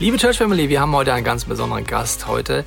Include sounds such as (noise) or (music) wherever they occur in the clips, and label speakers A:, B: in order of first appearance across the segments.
A: Liebe Church Family, wir haben heute einen ganz besonderen Gast heute.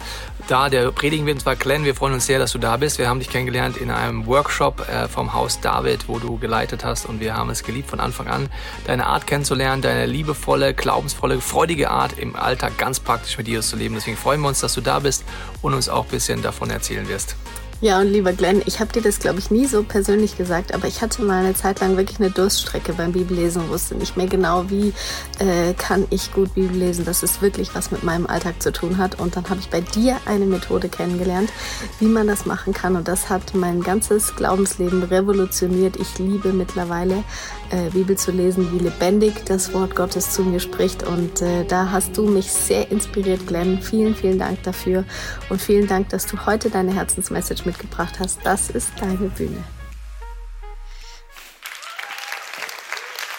A: Da, der predigen wird, und zwar Glenn. Wir freuen uns sehr, dass du da bist. Wir haben dich kennengelernt in einem Workshop äh, vom Haus David, wo du geleitet hast. Und wir haben es geliebt, von Anfang an deine Art kennenzulernen, deine liebevolle, glaubensvolle, freudige Art im Alltag ganz praktisch mit Jesus zu leben. Deswegen freuen wir uns, dass du da bist und uns auch ein bisschen davon erzählen wirst.
B: Ja, und lieber Glenn, ich habe dir das, glaube ich, nie so persönlich gesagt, aber ich hatte mal eine Zeit lang wirklich eine Durststrecke beim Bibellesen wusste nicht mehr genau, wie äh, kann ich gut Bibel lesen, dass es wirklich was mit meinem Alltag zu tun hat. Und dann habe ich bei dir eine Methode kennengelernt, wie man das machen kann. Und das hat mein ganzes Glaubensleben revolutioniert. Ich liebe mittlerweile äh, Bibel zu lesen, wie lebendig das Wort Gottes zu mir spricht. Und äh, da hast du mich sehr inspiriert, Glenn. Vielen, vielen Dank dafür. Und vielen Dank, dass du heute deine Herzensmessage mitgebracht hast. Das ist deine Bühne.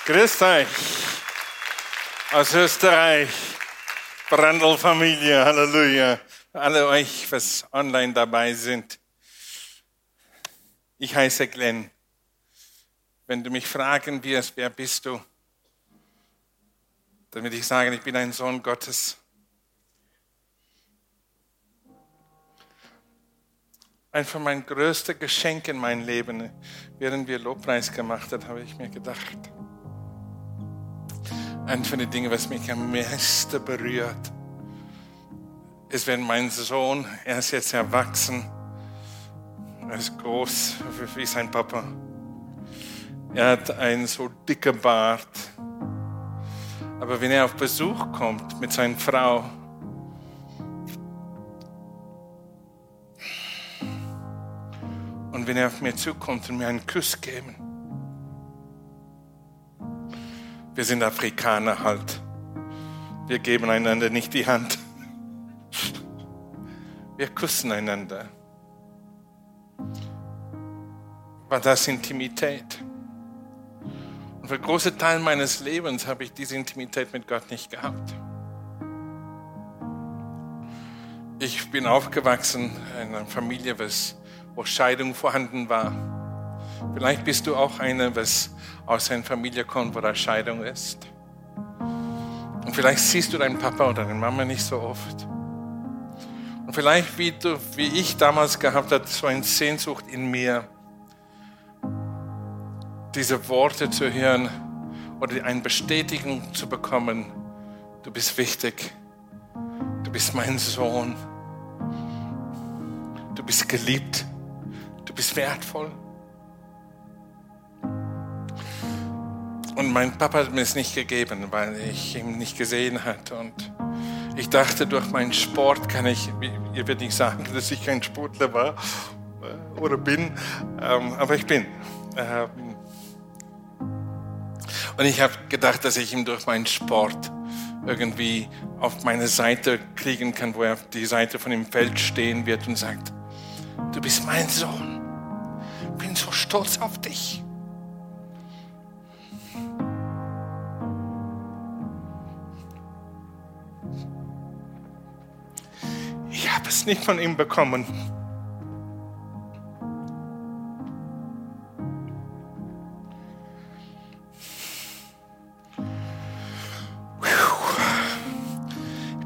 C: Grüß euch aus Österreich, Brandl-Familie, Halleluja. Alle euch, was online dabei sind. Ich heiße Glenn. Wenn du mich fragen wirst, wer bist du, dann will ich sagen, ich bin ein Sohn Gottes. Einfach mein größtes Geschenk in meinem Leben, während wir Lobpreis gemacht haben, habe ich mir gedacht. Eine von den Dingen, was mich am meisten berührt, ist, wenn mein Sohn, er ist jetzt erwachsen, er ist groß wie sein Papa. Er hat einen so dicken Bart. Aber wenn er auf Besuch kommt mit seiner Frau, und wenn er auf mir zukommt und mir einen Kuss geben, wir sind Afrikaner halt. Wir geben einander nicht die Hand. Wir küssen einander. War das Intimität? Für große Teile meines Lebens habe ich diese Intimität mit Gott nicht gehabt. Ich bin aufgewachsen in einer Familie, wo Scheidung vorhanden war. Vielleicht bist du auch eine, was aus einer Familie kommt, wo da Scheidung ist. Und vielleicht siehst du deinen Papa oder deine Mama nicht so oft. Und vielleicht, wie, du, wie ich damals gehabt habe, so eine Sehnsucht in mir, diese Worte zu hören oder eine Bestätigung zu bekommen, du bist wichtig, du bist mein Sohn, du bist geliebt, du bist wertvoll. Und mein Papa hat mir es nicht gegeben, weil ich ihn nicht gesehen hatte. Und ich dachte, durch meinen Sport kann ich, ihr werdet nicht sagen, dass ich kein Sportler war oder bin, ähm, aber ich bin. Und ich habe gedacht, dass ich ihn durch meinen Sport irgendwie auf meine Seite kriegen kann, wo er auf die Seite von dem Feld stehen wird und sagt, du bist mein Sohn. Bin so stolz auf dich. Ich habe es nicht von ihm bekommen.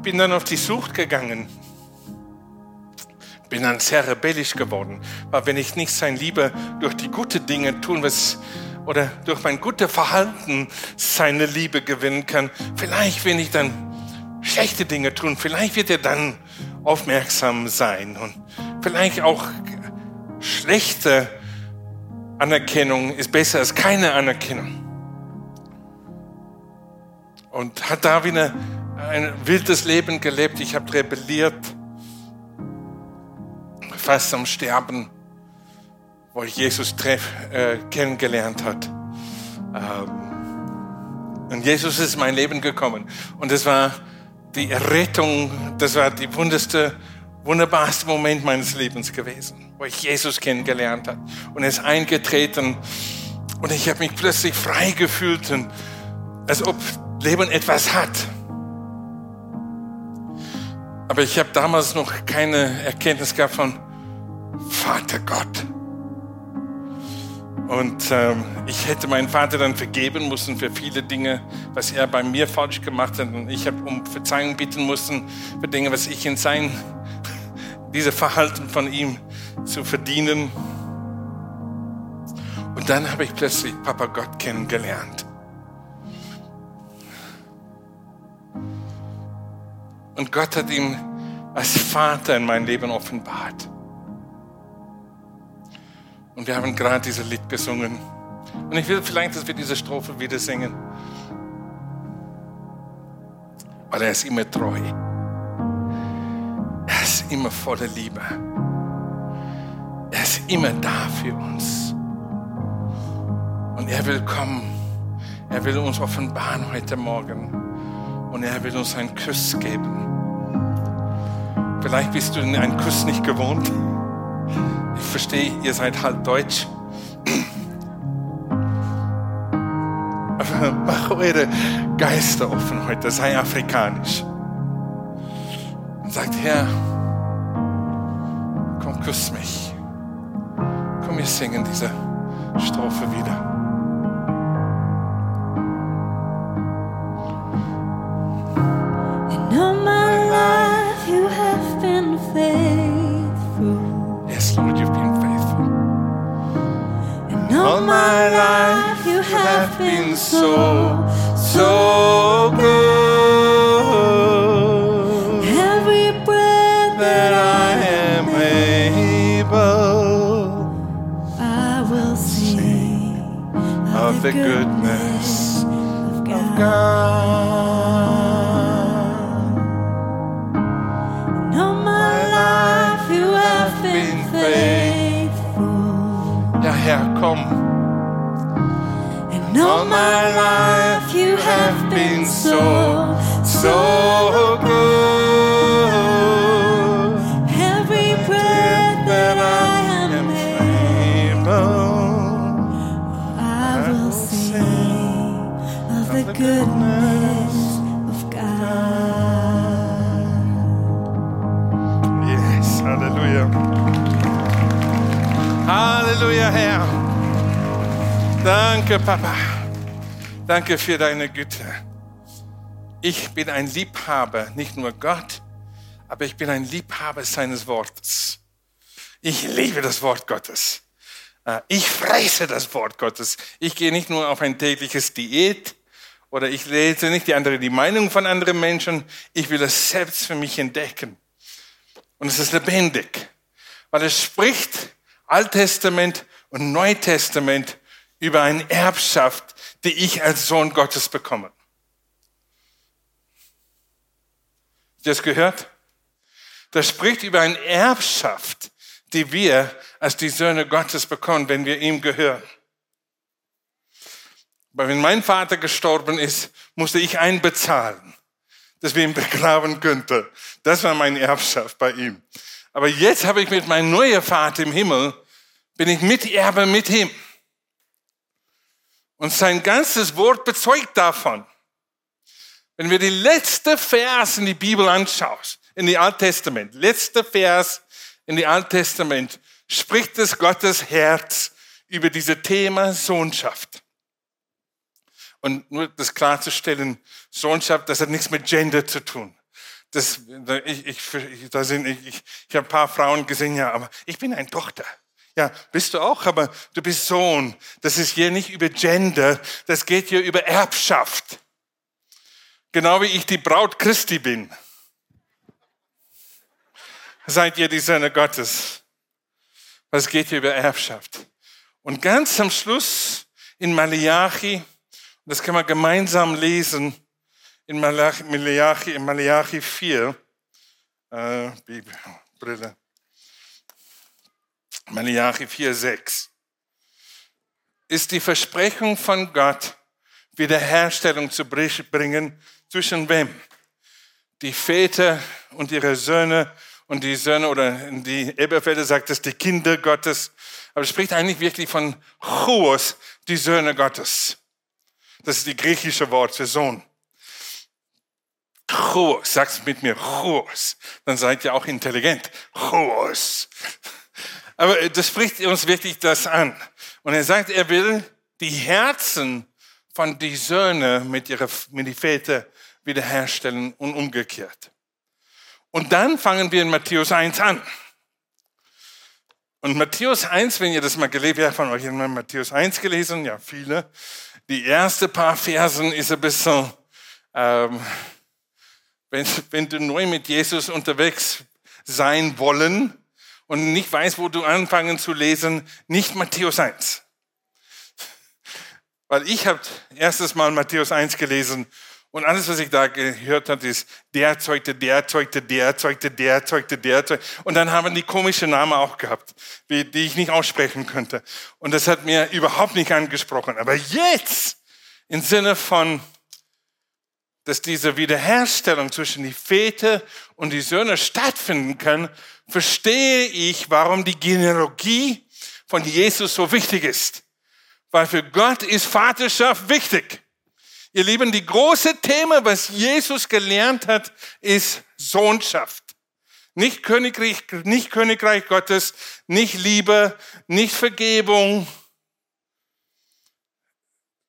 C: Bin dann auf die Sucht gegangen. Bin dann sehr rebellisch geworden. Weil wenn ich nicht sein Liebe durch die guten Dinge tun, was, oder durch mein gutes Verhalten seine Liebe gewinnen kann, vielleicht, wenn ich dann schlechte Dinge tun, vielleicht wird er dann aufmerksam sein und vielleicht auch schlechte Anerkennung ist besser als keine Anerkennung. Und hat da wieder ein wildes Leben gelebt. Ich habe rebelliert, fast am Sterben, wo ich Jesus treff, äh, kennengelernt hat. Ähm, und Jesus ist in mein Leben gekommen. Und das war die Rettung, das war die wunderste, wunderbarste Moment meines Lebens gewesen, wo ich Jesus kennengelernt habe. Und er ist eingetreten und ich habe mich plötzlich frei gefühlt, und, als ob Leben etwas hat. Aber ich habe damals noch keine Erkenntnis gehabt von Vater Gott. Und ähm, ich hätte meinen Vater dann vergeben müssen für viele Dinge, was er bei mir falsch gemacht hat. Und ich habe um Verzeihung bitten müssen für Dinge, was ich in sein, (laughs) diese Verhalten von ihm zu verdienen. Und dann habe ich plötzlich Papa Gott kennengelernt. Und Gott hat ihm als Vater in mein Leben offenbart. Und wir haben gerade dieses Lied gesungen. Und ich will vielleicht, dass wir diese Strophe wieder singen. Weil er ist immer treu. Er ist immer voller Liebe. Er ist immer da für uns. Und er will kommen. Er will uns offenbaren heute Morgen. Und er will uns einen Kuss geben. Vielleicht bist du einen Kuss nicht gewohnt. Ich verstehe, ihr seid halt Deutsch. Aber mach eure Geister offen heute, sei afrikanisch. Und sagt, Herr, komm, küss mich. Komm, wir singen diese Strophe wieder.
D: So,
C: so Papa. Danke für deine Güte. Ich bin ein Liebhaber, nicht nur Gott, aber ich bin ein Liebhaber seines Wortes. Ich liebe das Wort Gottes. Äh, Ich fresse das Wort Gottes. Ich gehe nicht nur auf ein tägliches Diät oder ich lese nicht die andere die Meinung von anderen Menschen. Ich will es selbst für mich entdecken. Und es ist lebendig, weil es spricht Alttestament und Neutestament über eine Erbschaft, die ich als Sohn Gottes bekomme. Habt ihr das gehört? Das spricht über eine Erbschaft, die wir als die Söhne Gottes bekommen, wenn wir ihm gehören. Aber wenn mein Vater gestorben ist, musste ich einbezahlen, dass wir ihn begraben könnten. Das war meine Erbschaft bei ihm. Aber jetzt habe ich mit meinem neuen Vater im Himmel, bin ich Miterbe mit ihm. Und sein ganzes Wort bezeugt davon. Wenn wir die letzte Vers in die Bibel anschauen, in die Alttestament, letzte Vers in die Alttestament, spricht es Gottes Herz über dieses Thema Sohnschaft. Und nur das klarzustellen, Sohnschaft, das hat nichts mit Gender zu tun. Das, ich, ich, da sind, ich, ich, ich habe ein paar Frauen gesehen, ja, aber ich bin eine Tochter. Ja, bist du auch, aber du bist Sohn. Das ist hier nicht über Gender, das geht hier über Erbschaft. Genau wie ich die Braut Christi bin. Seid ihr die Söhne Gottes. Es geht hier über Erbschaft. Und ganz am Schluss in Malachi, das kann man gemeinsam lesen, in Malachi, Malachi, in Malachi 4, äh, Bibel, Brille. Malachi 4, 6, ist die Versprechung von Gott, Wiederherstellung zu bringen zwischen wem? Die Väter und ihre Söhne und die Söhne oder die Eberfelder sagt es, die Kinder Gottes. Aber es spricht eigentlich wirklich von Chuos, die Söhne Gottes. Das ist die griechische Wort für Sohn. Chuos, sag's mit mir, Chuos. Dann seid ihr auch intelligent. Chuos. Aber das spricht uns wirklich das an. Und er sagt, er will die Herzen von die Söhne mit ihrer mit die Väter wiederherstellen und umgekehrt. Und dann fangen wir in Matthäus 1 an. Und Matthäus 1, wenn ihr das mal gelesen, wer von euch mal Matthäus 1 gelesen? Ja, viele. Die erste paar Versen ist ein bisschen, ähm, wenn, wenn du neu mit Jesus unterwegs sein wollen und nicht weißt, wo du anfangen zu lesen, nicht Matthäus 1. Weil ich habe erstes Mal Matthäus 1 gelesen und alles, was ich da gehört habe, ist, der zeugte, der zeugte, der zeugte, der zeugte, der zeugte. Und dann haben die komische Namen auch gehabt, die ich nicht aussprechen könnte. Und das hat mir überhaupt nicht angesprochen. Aber jetzt, im Sinne von, dass diese Wiederherstellung zwischen die Väter und die Söhne stattfinden kann, verstehe ich, warum die Genealogie von Jesus so wichtig ist. Weil für Gott ist Vaterschaft wichtig. Ihr Lieben, die große Thema, was Jesus gelernt hat, ist Sohnschaft. Nicht Königreich, nicht Königreich Gottes, nicht Liebe, nicht Vergebung.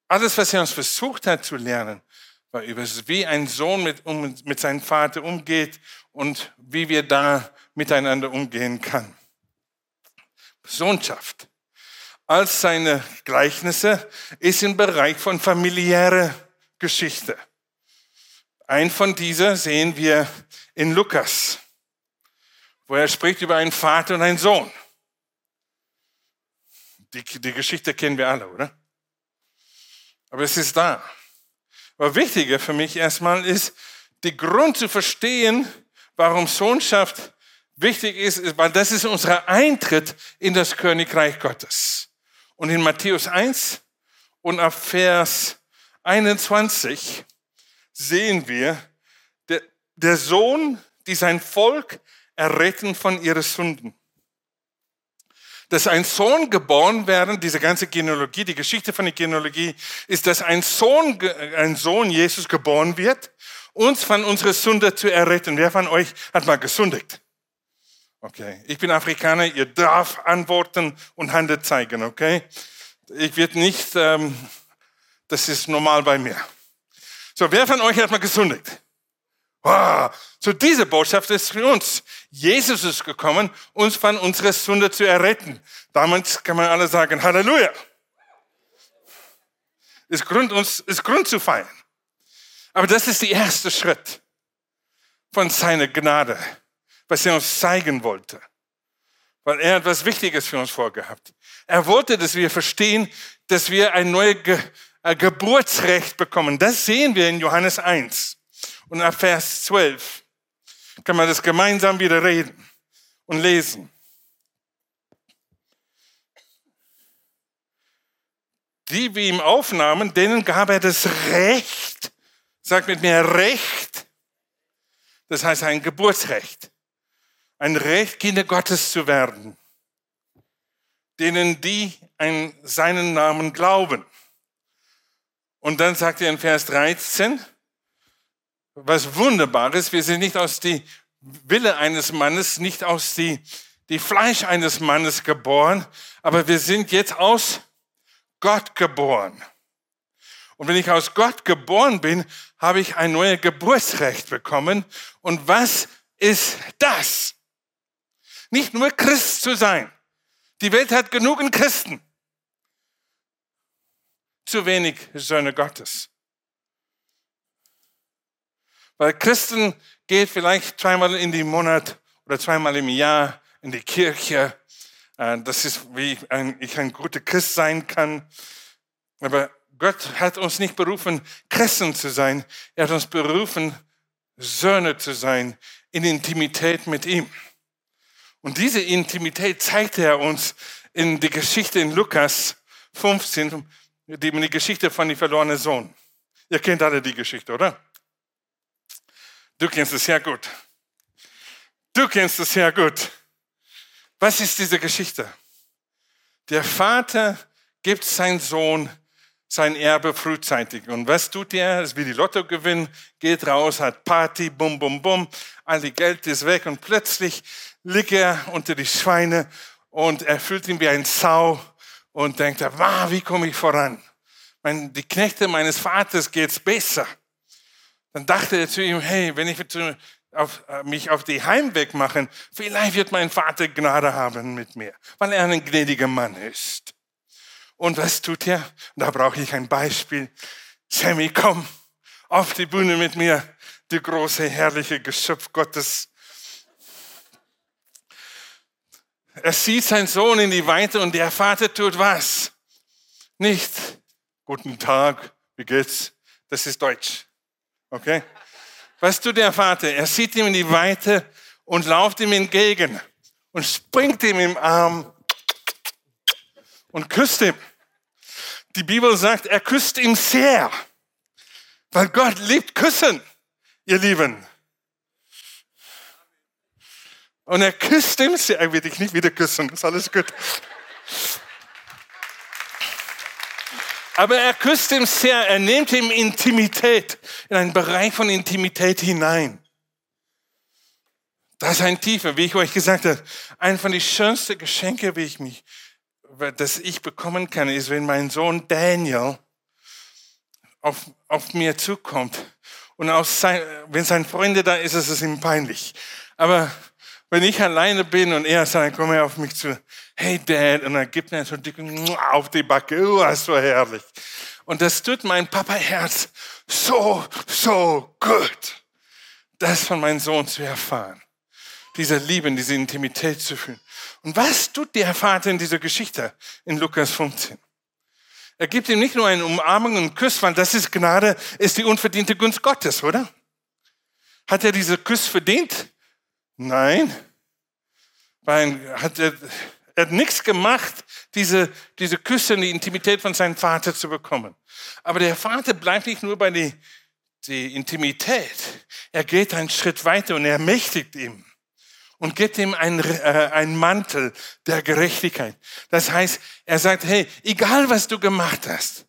C: Alles, was er uns versucht hat zu lernen, wie ein Sohn mit, um, mit seinem Vater umgeht und wie wir da miteinander umgehen kann. Sohnschaft. Als seine Gleichnisse ist im Bereich von familiäre Geschichte. Ein von dieser sehen wir in Lukas, wo er spricht über einen Vater und einen Sohn. Die, die Geschichte kennen wir alle, oder? Aber es ist da. Aber wichtiger für mich erstmal ist, die Grund zu verstehen, warum Sohnschaft wichtig ist, weil das ist unser Eintritt in das Königreich Gottes. Und in Matthäus 1 und ab Vers 21 sehen wir, der, der Sohn, die sein Volk erretten von ihren Sünden dass ein Sohn geboren werden, diese ganze Genealogie, die Geschichte von der Genealogie, ist, dass ein Sohn, ein Sohn Jesus geboren wird, uns von unserer Sünde zu erretten. Wer von euch hat mal gesündigt? Okay, ich bin Afrikaner, ihr darf antworten und Hände zeigen, okay? Ich werde nicht, ähm, das ist normal bei mir. So, wer von euch hat mal gesündigt? Wow. So diese Botschaft ist für uns. Jesus ist gekommen, uns von unserer Sünde zu erretten. Damit kann man alle sagen, Halleluja. Ist Grund, uns, ist Grund zu feiern. Aber das ist der erste Schritt von seiner Gnade, was er uns zeigen wollte. Weil er etwas Wichtiges für uns vorgehabt. Er wollte, dass wir verstehen, dass wir ein neues Ge Geburtsrecht bekommen. Das sehen wir in Johannes 1 und ab Vers 12 kann man das gemeinsam wieder reden und lesen. Die wir ihm aufnahmen, denen gab er das Recht, sagt mit mir Recht, das heißt ein Geburtsrecht, ein Recht, Kinder Gottes zu werden, denen die an seinen Namen glauben. Und dann sagt er in Vers 13, was Wunderbares. Wir sind nicht aus die Wille eines Mannes, nicht aus die, die Fleisch eines Mannes geboren, aber wir sind jetzt aus Gott geboren. Und wenn ich aus Gott geboren bin, habe ich ein neues Geburtsrecht bekommen. Und was ist das? Nicht nur Christ zu sein. Die Welt hat genug Christen. Zu wenig Söhne Gottes. Weil Christen geht vielleicht zweimal in den Monat oder zweimal im Jahr in die Kirche. Äh, das ist, wie ich ein guter Christ sein kann. Aber Gott hat uns nicht berufen, Christen zu sein. Er hat uns berufen, Söhne zu sein, in Intimität mit ihm. Und diese Intimität zeigt er uns in die Geschichte in Lukas 15, die, Geschichte von dem verlorenen Sohn. Ihr kennt alle die Geschichte, oder? Du kennst es sehr gut. Du kennst es sehr gut. Was ist diese Geschichte? Der Vater gibt seinen Sohn sein Erbe frühzeitig. Und was tut er? Ist wie die Lotto gewinnen, geht raus, hat Party, bum, bum, bum, all die Geld ist weg und plötzlich liegt er unter die Schweine und er fühlt ihn wie ein Sau und denkt, ah, wie komme ich voran? Die Knechte meines Vaters geht's besser. Dann dachte er zu ihm, hey, wenn ich auf, äh, mich auf die Heimweg mache, vielleicht wird mein Vater Gnade haben mit mir, weil er ein gnädiger Mann ist. Und was tut er? Da brauche ich ein Beispiel. Sammy, komm auf die Bühne mit mir, die große, herrliche Geschöpf Gottes. Er sieht seinen Sohn in die Weite und der Vater tut was? Nicht, guten Tag, wie geht's? Das ist Deutsch. Okay? Was tut der Vater? Er sieht ihm in die Weite und lauft ihm entgegen und springt ihm im Arm und küsst ihn. Die Bibel sagt, er küsst ihn sehr, weil Gott liebt Küssen, ihr Lieben. Und er küsst ihn sehr, er wird dich nicht wieder küssen, ist alles gut. Aber er küsst ihn sehr, er nimmt ihm Intimität, in einen Bereich von Intimität hinein. Das ist ein tiefer, wie ich euch gesagt habe, ein von den schönsten Geschenke, wie ich mich, das ich bekommen kann, ist, wenn mein Sohn Daniel auf, auf mir zukommt. Und auch sein, wenn sein Freunde da ist, ist es ihm peinlich. Aber wenn ich alleine bin und er sagt, komm her auf mich zu, hey Dad, und er gibt mir so einen dicken auf die Backe, oh, ist so herrlich. Und das tut mein Papa-Herz so, so gut, das von meinem Sohn zu erfahren. Diese Liebe, diese Intimität zu fühlen. Und was tut der Vater in dieser Geschichte in Lukas 15? Er gibt ihm nicht nur eine Umarmung und einen Kuss, weil das ist Gnade, ist die unverdiente Gunst Gottes, oder? Hat er diese Kuss verdient? Nein, weil hat er, er hat nichts gemacht, diese, diese Küsse und die Intimität von seinem Vater zu bekommen. Aber der Vater bleibt nicht nur bei der die Intimität. Er geht einen Schritt weiter und ermächtigt ihm und gibt ihm einen, äh, einen Mantel der Gerechtigkeit. Das heißt, er sagt, hey, egal was du gemacht hast,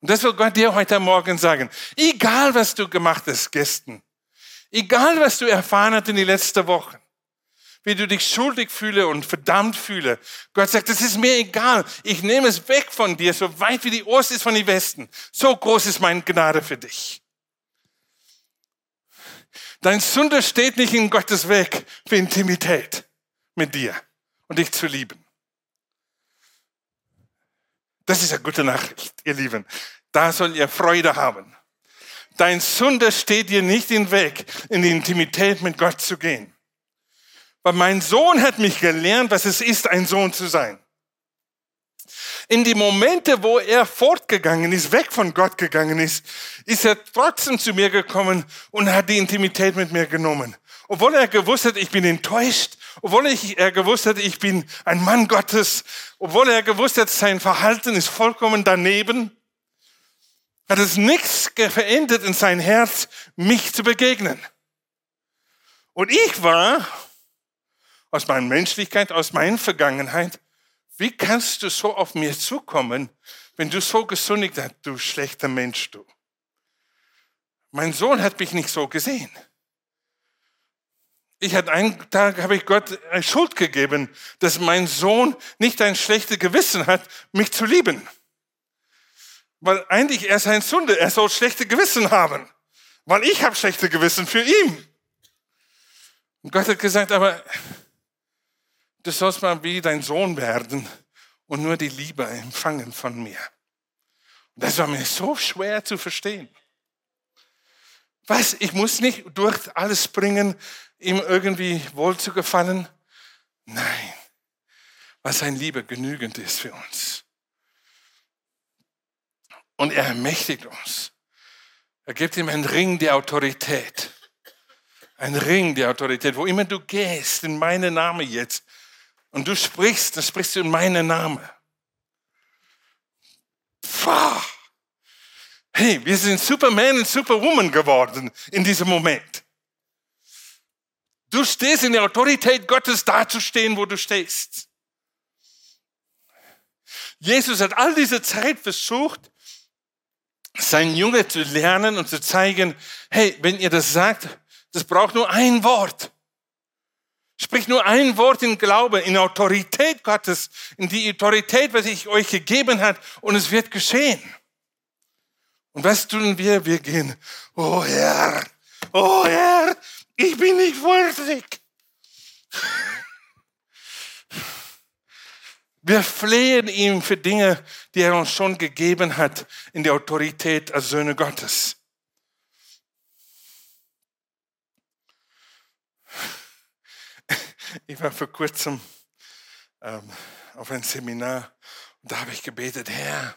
C: und das will Gott dir heute Morgen sagen, egal was du gemacht hast gestern, Egal, was du erfahren hast in den letzten Wochen, wie du dich schuldig fühle und verdammt fühle. Gott sagt, es ist mir egal. Ich nehme es weg von dir, so weit wie die Ost ist von den Westen. So groß ist meine Gnade für dich. Dein Sünder steht nicht in Gottes Weg für Intimität mit dir und dich zu lieben. Das ist eine gute Nachricht, ihr Lieben. Da soll ihr Freude haben. Dein Sünder steht dir nicht im Weg, in die Intimität mit Gott zu gehen. Weil mein Sohn hat mich gelernt, was es ist, ein Sohn zu sein. In die Momente, wo er fortgegangen ist, weg von Gott gegangen ist, ist er trotzdem zu mir gekommen und hat die Intimität mit mir genommen. Obwohl er gewusst hat, ich bin enttäuscht, obwohl er gewusst hat, ich bin ein Mann Gottes, obwohl er gewusst hat, sein Verhalten ist vollkommen daneben, hat es nichts verändert in sein Herz, mich zu begegnen. Und ich war, aus meiner Menschlichkeit, aus meiner Vergangenheit, wie kannst du so auf mir zukommen, wenn du so gesündigt hast, du schlechter Mensch, du? Mein Sohn hat mich nicht so gesehen. Ich hatte einen Tag, habe ich Gott Schuld gegeben, dass mein Sohn nicht ein schlechtes Gewissen hat, mich zu lieben. Weil eigentlich er ist ein Sünde, er soll schlechte Gewissen haben. Weil ich habe schlechte Gewissen für ihn. Und Gott hat gesagt, aber du sollst mal wie dein Sohn werden und nur die Liebe empfangen von mir. Und das war mir so schwer zu verstehen. Was? Ich muss nicht durch alles bringen, ihm irgendwie wohl zu gefallen? Nein, weil sein Liebe genügend ist für uns. Und er ermächtigt uns. Er gibt ihm einen Ring der Autorität. Ein Ring der Autorität. Wo immer du gehst, in meinen Namen jetzt, und du sprichst, dann sprichst du in meinen Namen. Pfah. Hey, wir sind Superman und Superwoman geworden in diesem Moment. Du stehst in der Autorität Gottes dazustehen, wo du stehst. Jesus hat all diese Zeit versucht, sein Junge zu lernen und zu zeigen, hey, wenn ihr das sagt, das braucht nur ein Wort. Sprich nur ein Wort in Glaube, in Autorität Gottes, in die Autorität, was ich euch gegeben hat, und es wird geschehen. Und was tun wir? Wir gehen, oh Herr, oh Herr, ich bin nicht würdig. Wir flehen ihm für Dinge, die er uns schon gegeben hat, in der Autorität als Söhne Gottes. Ich war vor kurzem ähm, auf ein Seminar und da habe ich gebetet, Herr,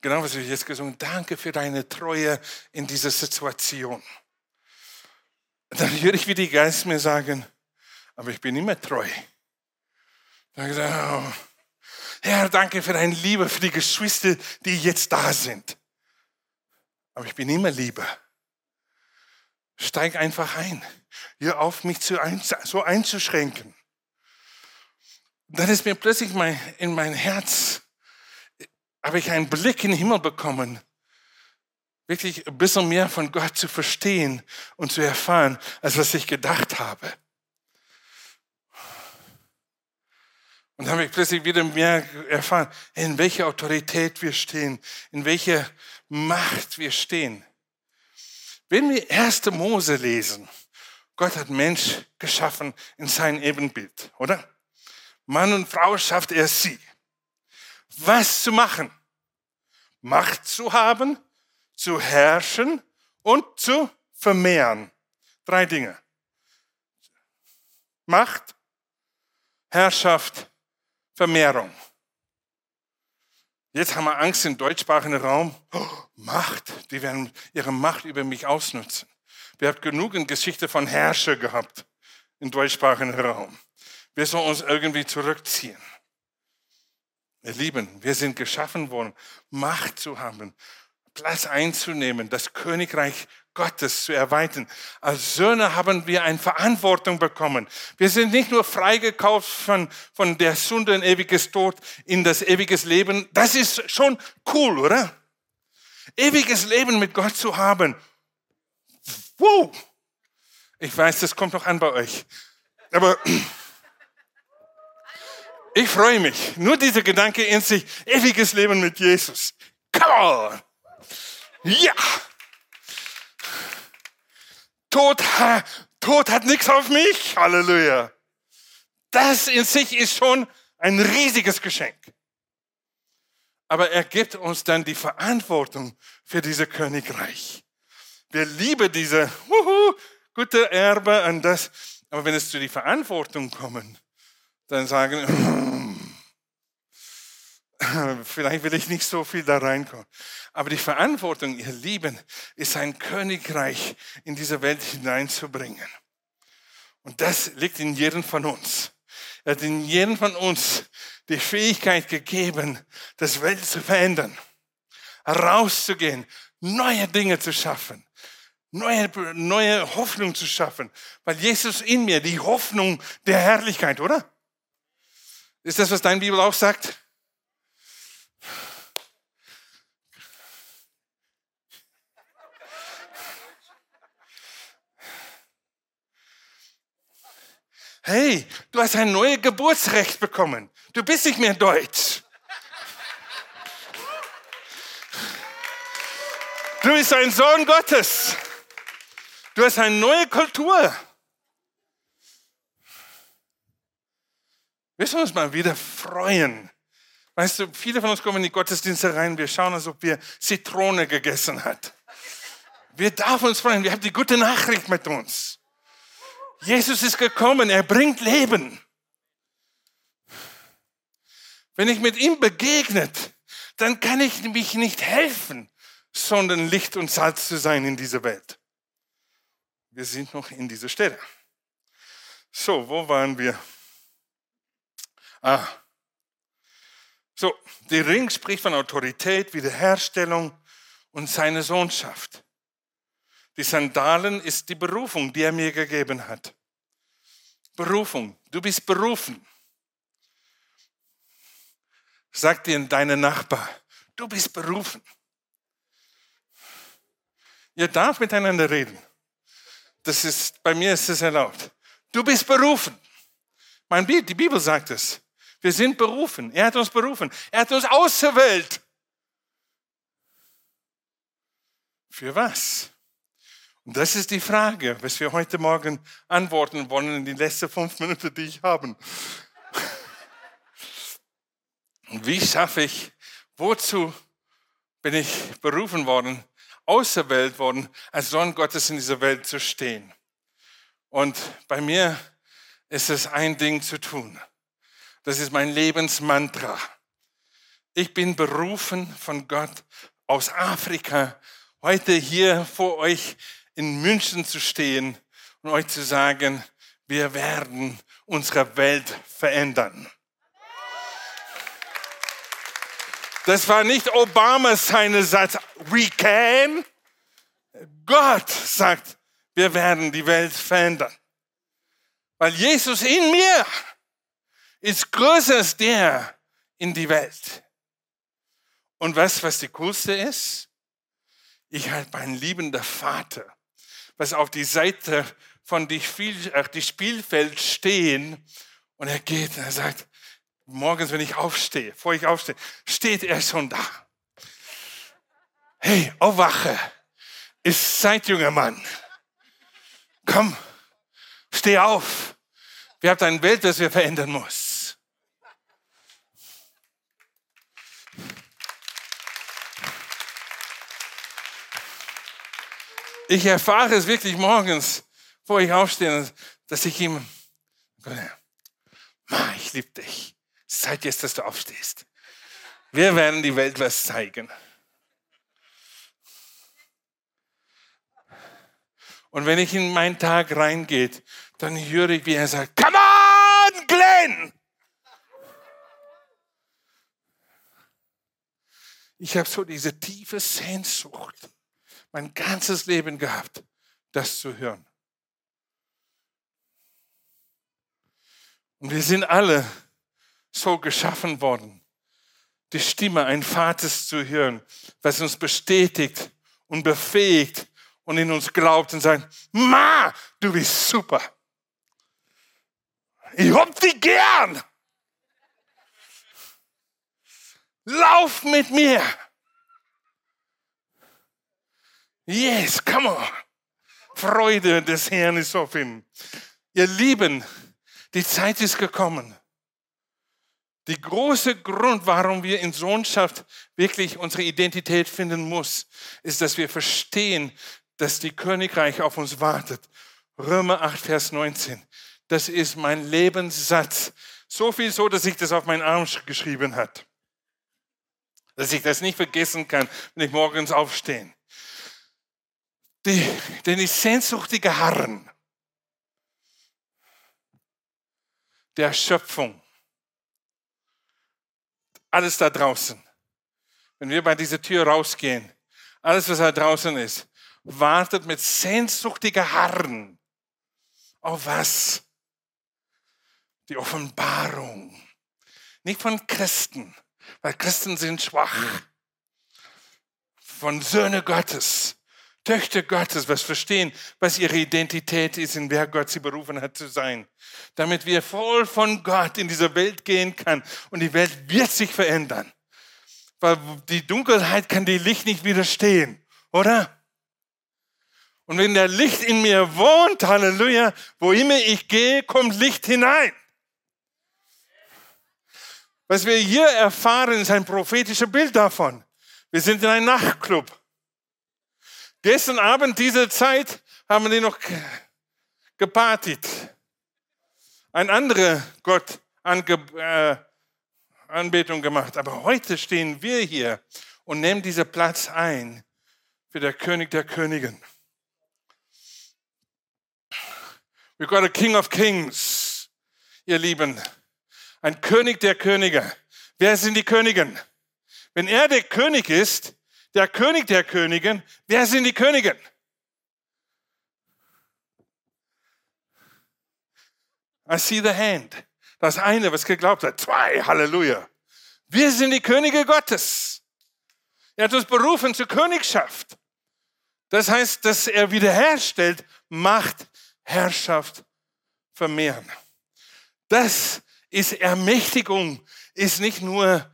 C: genau was ich jetzt gesungen, danke für deine Treue in dieser Situation. Dann höre ich, wie die Geist mir sagen, aber ich bin immer treu. Dann habe ich gesagt, oh, Herr, danke für deine Liebe, für die Geschwister, die jetzt da sind. Aber ich bin immer lieber. Steig einfach ein. Hör auf, mich zu ein, so einzuschränken. Dann ist mir plötzlich mein, in mein Herz, habe ich einen Blick in den Himmel bekommen, wirklich ein bisschen mehr von Gott zu verstehen und zu erfahren, als was ich gedacht habe. Und dann habe ich plötzlich wieder mehr erfahren, in welcher Autorität wir stehen, in welcher Macht wir stehen. Wenn wir 1. Mose lesen, Gott hat Mensch geschaffen in sein Ebenbild, oder? Mann und Frau schafft er sie. Was zu machen? Macht zu haben, zu herrschen und zu vermehren. Drei Dinge. Macht, Herrschaft, Vermehrung. Jetzt haben wir Angst im deutschsprachigen Raum. Oh, Macht, die werden ihre Macht über mich ausnutzen. Wir haben genug in Geschichte von Herrscher gehabt im deutschsprachigen Raum. Wir sollen uns irgendwie zurückziehen. Ihr Lieben, wir sind geschaffen worden, Macht zu haben, Platz einzunehmen, das Königreich Gottes zu erweitern. Als Söhne haben wir eine Verantwortung bekommen. Wir sind nicht nur freigekauft von, von der Sünde in ewiges Tod in das ewiges Leben. Das ist schon cool, oder? Ewiges Leben mit Gott zu haben. Wow! Ich weiß, das kommt noch an bei euch. Aber ich freue mich. Nur dieser Gedanke in sich. Ewiges Leben mit Jesus. Come on! Ja! Tod, Tod hat nichts auf mich. Halleluja. Das in sich ist schon ein riesiges Geschenk. Aber er gibt uns dann die Verantwortung für dieses Königreich. Wir lieben diese wuhu, gute Erbe und das. Aber wenn es zu die Verantwortung kommen, dann sagen, (laughs) (laughs) vielleicht will ich nicht so viel da reinkommen. Aber die Verantwortung, ihr Lieben, ist ein Königreich in diese Welt hineinzubringen. Und das liegt in jedem von uns. Er hat in jedem von uns die Fähigkeit gegeben, das Welt zu verändern, rauszugehen, neue Dinge zu schaffen, neue, neue Hoffnung zu schaffen, weil Jesus in mir, die Hoffnung der Herrlichkeit, oder? Ist das, was dein Bibel auch sagt? Hey, du hast ein neues Geburtsrecht bekommen. Du bist nicht mehr deutsch. Du bist ein Sohn Gottes. Du hast eine neue Kultur. Wir sollen uns mal wieder freuen. Weißt du, viele von uns kommen in die Gottesdienste rein, wir schauen, als ob wir Zitrone gegessen hat. Wir dürfen uns freuen, wir haben die gute Nachricht mit uns. Jesus ist gekommen, er bringt Leben. Wenn ich mit ihm begegnet, dann kann ich mich nicht helfen, sondern Licht und Salz zu sein in dieser Welt. Wir sind noch in dieser Stelle. So, wo waren wir? Ah. So, der Ring spricht von Autorität, Wiederherstellung und seine Sohnschaft. Die Sandalen ist die Berufung, die er mir gegeben hat. Berufung. Du bist berufen. Sag dir deine Nachbar, du bist berufen. Ihr darf miteinander reden. Das ist, bei mir ist es erlaubt. Du bist berufen. Mein Die Bibel sagt es. Wir sind berufen. Er hat uns berufen. Er hat uns auserwählt. Für was? Und das ist die Frage, was wir heute Morgen antworten wollen in die letzten fünf Minuten, die ich habe. Und wie schaffe ich, wozu bin ich berufen worden, auserwählt worden, als Sohn Gottes in dieser Welt zu stehen? Und bei mir ist es ein Ding zu tun. Das ist mein Lebensmantra. Ich bin berufen von Gott aus Afrika, heute hier vor euch in München zu stehen und euch zu sagen, wir werden unsere Welt verändern. Das war nicht Obama seine Satz, we can. Gott sagt, wir werden die Welt verändern. Weil Jesus in mir ist größer als der in die Welt. Und was, was die coolste ist? Ich habe einen liebender Vater, was auf die Seite von die, äh, die Spielfeld stehen und er geht und er sagt, morgens, wenn ich aufstehe, bevor ich aufstehe, steht er schon da. Hey, aufwache, ist Zeit, junger Mann. Komm, steh auf. Wir haben eine Welt, das wir verändern muss. Ich erfahre es wirklich morgens, wo ich aufstehe, dass ich ihm, ich liebe dich. Zeit jetzt, dass du aufstehst. Wir werden die Welt was zeigen. Und wenn ich in meinen Tag reingehe, dann höre ich, wie er sagt, come on, Glenn! Ich habe so diese tiefe Sehnsucht mein ganzes Leben gehabt, das zu hören. Und wir sind alle so geschaffen worden, die Stimme ein Vaters zu hören, was uns bestätigt und befähigt und in uns glaubt und sagt, Ma, du bist super. Ich hab dich gern. Lauf mit mir. Yes, come on. Freude des Herrn ist auf ihm. Ihr Lieben, die Zeit ist gekommen. Die große Grund, warum wir in Sohnschaft wirklich unsere Identität finden muss, ist, dass wir verstehen, dass die Königreich auf uns wartet. Römer 8, Vers 19. Das ist mein Lebenssatz. So viel so, dass ich das auf meinen Arm geschrieben hat. Dass ich das nicht vergessen kann, wenn ich morgens aufstehe. Die, denn die sehnsüchtige Harren der Schöpfung, alles da draußen, wenn wir bei dieser Tür rausgehen, alles, was da draußen ist, wartet mit sehnsüchtiger Harren auf was? Die Offenbarung. Nicht von Christen, weil Christen sind schwach. Von Söhne Gottes, Töchter Gottes, was verstehen, was ihre Identität ist, in wer Gott sie berufen hat zu sein. Damit wir voll von Gott in diese Welt gehen kann und die Welt wird sich verändern. Weil die Dunkelheit kann die Licht nicht widerstehen, oder? Und wenn der Licht in mir wohnt, Halleluja, wo immer ich gehe, kommt Licht hinein. Was wir hier erfahren, ist ein prophetisches Bild davon. Wir sind in einem Nachtclub. Gestern Abend, diese Zeit, haben die noch gepartet. Ein anderer Gott äh, Anbetung gemacht. Aber heute stehen wir hier und nehmen diesen Platz ein für der König der Königen. We got a King of Kings, ihr Lieben. Ein König der Könige. Wer sind die Königen? Wenn er der König ist, der König der Königen, wer sind die Königen? I see the hand. Das eine, was geglaubt hat. Zwei, Halleluja. Wir sind die Könige Gottes. Er hat uns berufen zur Königschaft. Das heißt, dass er wiederherstellt, Macht, Herrschaft vermehren. Das ist Ermächtigung, ist nicht nur,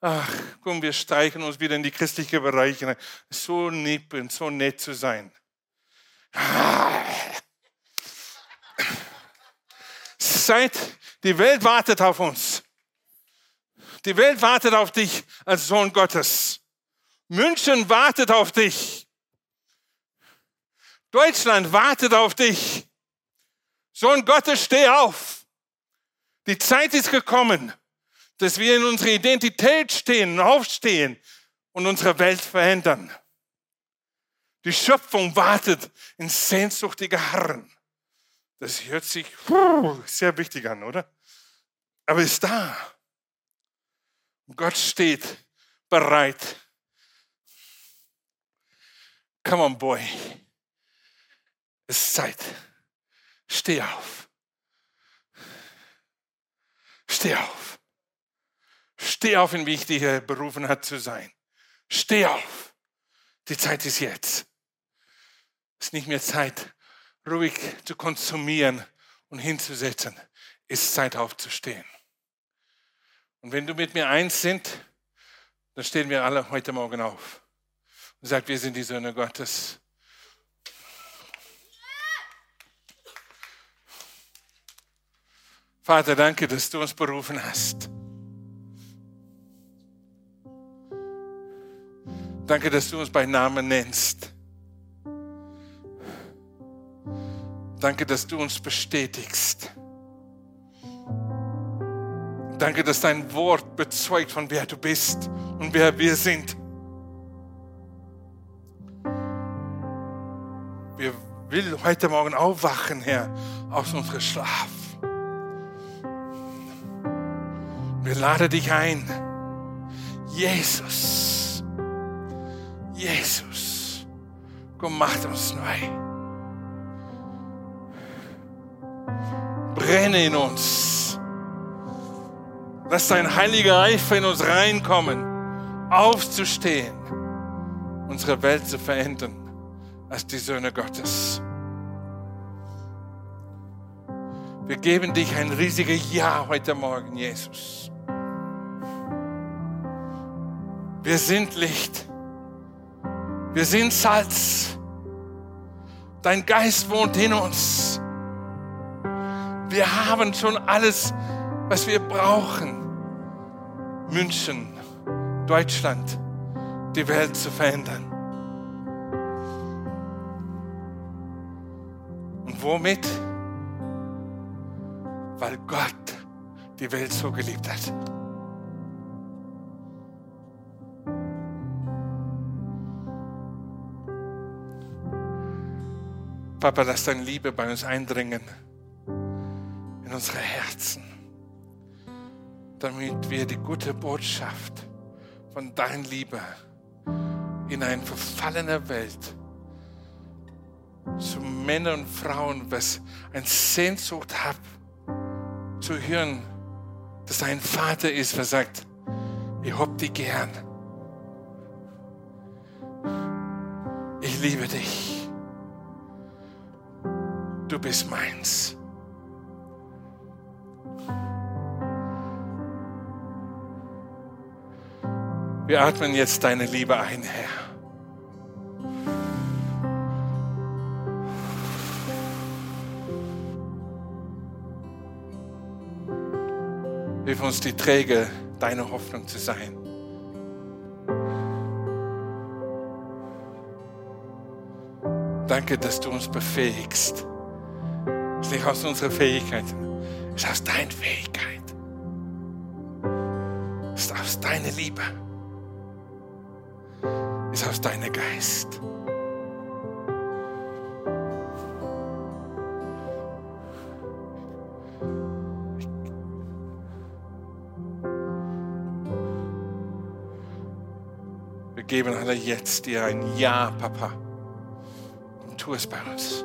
C: ach, komm, wir streichen uns wieder in die christliche Bereiche. So nett und so nett zu sein. Seid, die Welt wartet auf uns. Die Welt wartet auf dich als Sohn Gottes. München wartet auf dich. Deutschland wartet auf dich. Sohn Gottes, steh auf. Die Zeit ist gekommen, dass wir in unserer Identität stehen, aufstehen und unsere Welt verändern. Die Schöpfung wartet in sehnsüchtiger Harren. Das hört sich sehr wichtig an, oder? Aber ist da. Gott steht bereit. Come on, boy. Es ist Zeit. Steh auf. Steh auf. Steh auf, in wie ich dich berufen hat zu sein. Steh auf. Die Zeit ist jetzt. Es ist nicht mehr Zeit, ruhig zu konsumieren und hinzusetzen. Es ist Zeit aufzustehen. Und wenn du mit mir eins sind, dann stehen wir alle heute Morgen auf und sagen, wir sind die Söhne Gottes. Vater, danke, dass du uns berufen hast. Danke, dass du uns bei Namen nennst. Danke, dass du uns bestätigst. Danke, dass dein Wort bezeugt von wer du bist und wer wir sind. Wir will heute Morgen aufwachen, Herr, aus unserem Schlaf. Wir laden dich ein. Jesus. Jesus. Komm, macht uns neu. Brenne in uns. Lass dein heiliger Eifer in uns reinkommen, aufzustehen, unsere Welt zu verändern als die Söhne Gottes. Wir geben dich ein riesiges Ja heute Morgen, Jesus. Wir sind Licht. Wir sind Salz. Dein Geist wohnt in uns. Wir haben schon alles, was wir brauchen. München, Deutschland, die Welt zu verändern. Und womit? Weil Gott die Welt so geliebt hat. Papa, lass deine Liebe bei uns eindringen in unsere Herzen damit wir die gute Botschaft von deiner Liebe in eine verfallene Welt zu Männern und Frauen, was ein Sehnsucht hat, zu hören, dass ein Vater ist, der sagt, ich hab dich gern. Ich liebe dich. Du bist meins. Wir atmen jetzt deine Liebe ein, Herr. Hilf uns die Träger deiner Hoffnung zu sein. Danke, dass du uns befähigst. Es ist nicht aus unserer Fähigkeit, es ist aus deiner Fähigkeit. Es ist aus deiner Liebe ist aus deinem Geist. Wir geben alle jetzt dir ein Ja, Papa. Und tu es bei uns.